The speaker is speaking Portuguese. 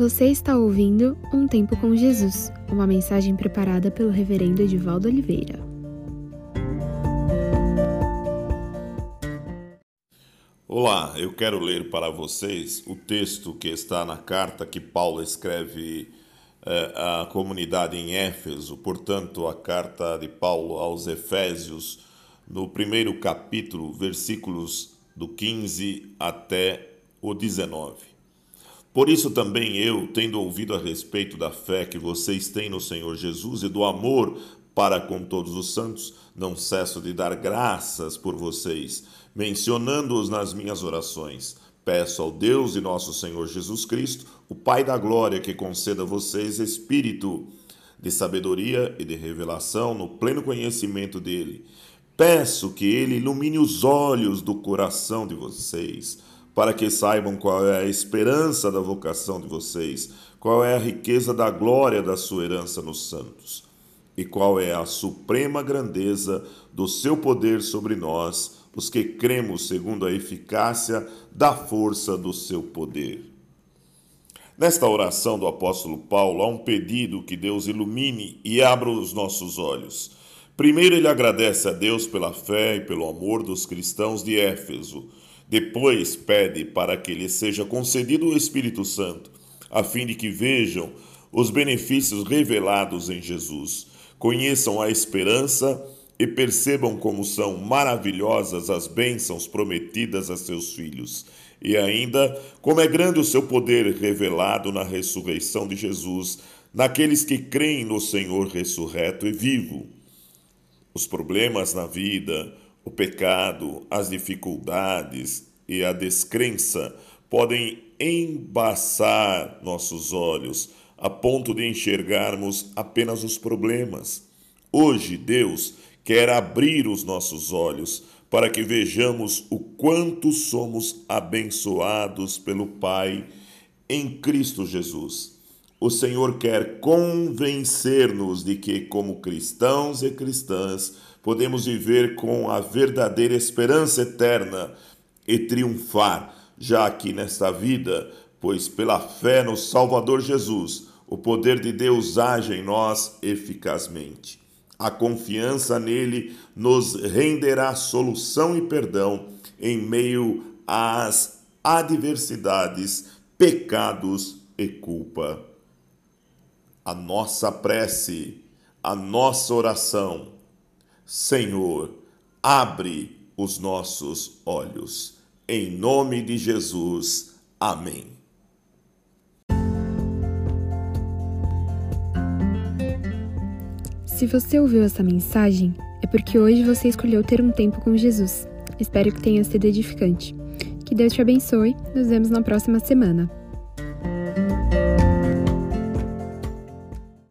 Você está ouvindo Um Tempo com Jesus, uma mensagem preparada pelo Reverendo Edivaldo Oliveira. Olá, eu quero ler para vocês o texto que está na carta que Paulo escreve eh, à comunidade em Éfeso, portanto, a carta de Paulo aos Efésios, no primeiro capítulo, versículos do 15 até o 19. Por isso também eu, tendo ouvido a respeito da fé que vocês têm no Senhor Jesus e do amor para com todos os santos, não cesso de dar graças por vocês, mencionando-os nas minhas orações. Peço ao Deus e nosso Senhor Jesus Cristo, o Pai da glória, que conceda a vocês espírito de sabedoria e de revelação no pleno conhecimento dele. Peço que ele ilumine os olhos do coração de vocês para que saibam qual é a esperança da vocação de vocês, qual é a riqueza da glória da sua herança nos santos, e qual é a suprema grandeza do seu poder sobre nós, os que cremos segundo a eficácia da força do seu poder. Nesta oração do apóstolo Paulo, há um pedido que Deus ilumine e abra os nossos olhos. Primeiro, ele agradece a Deus pela fé e pelo amor dos cristãos de Éfeso depois pede para que lhe seja concedido o Espírito Santo, a fim de que vejam os benefícios revelados em Jesus, conheçam a esperança e percebam como são maravilhosas as bênçãos prometidas a seus filhos, e ainda como é grande o seu poder revelado na ressurreição de Jesus, naqueles que creem no Senhor ressurreto e vivo. Os problemas na vida, o pecado, as dificuldades e a descrença podem embaçar nossos olhos a ponto de enxergarmos apenas os problemas. Hoje, Deus quer abrir os nossos olhos para que vejamos o quanto somos abençoados pelo Pai em Cristo Jesus. O Senhor quer convencer-nos de que, como cristãos e cristãs, podemos viver com a verdadeira esperança eterna e triunfar já aqui nesta vida, pois pela fé no Salvador Jesus, o poder de Deus age em nós eficazmente. A confiança nele nos renderá solução e perdão em meio às adversidades, pecados e culpa. A nossa prece, a nossa oração, Senhor, abre os nossos olhos. Em nome de Jesus. Amém. Se você ouviu essa mensagem, é porque hoje você escolheu ter um tempo com Jesus. Espero que tenha sido edificante. Que Deus te abençoe. Nos vemos na próxima semana.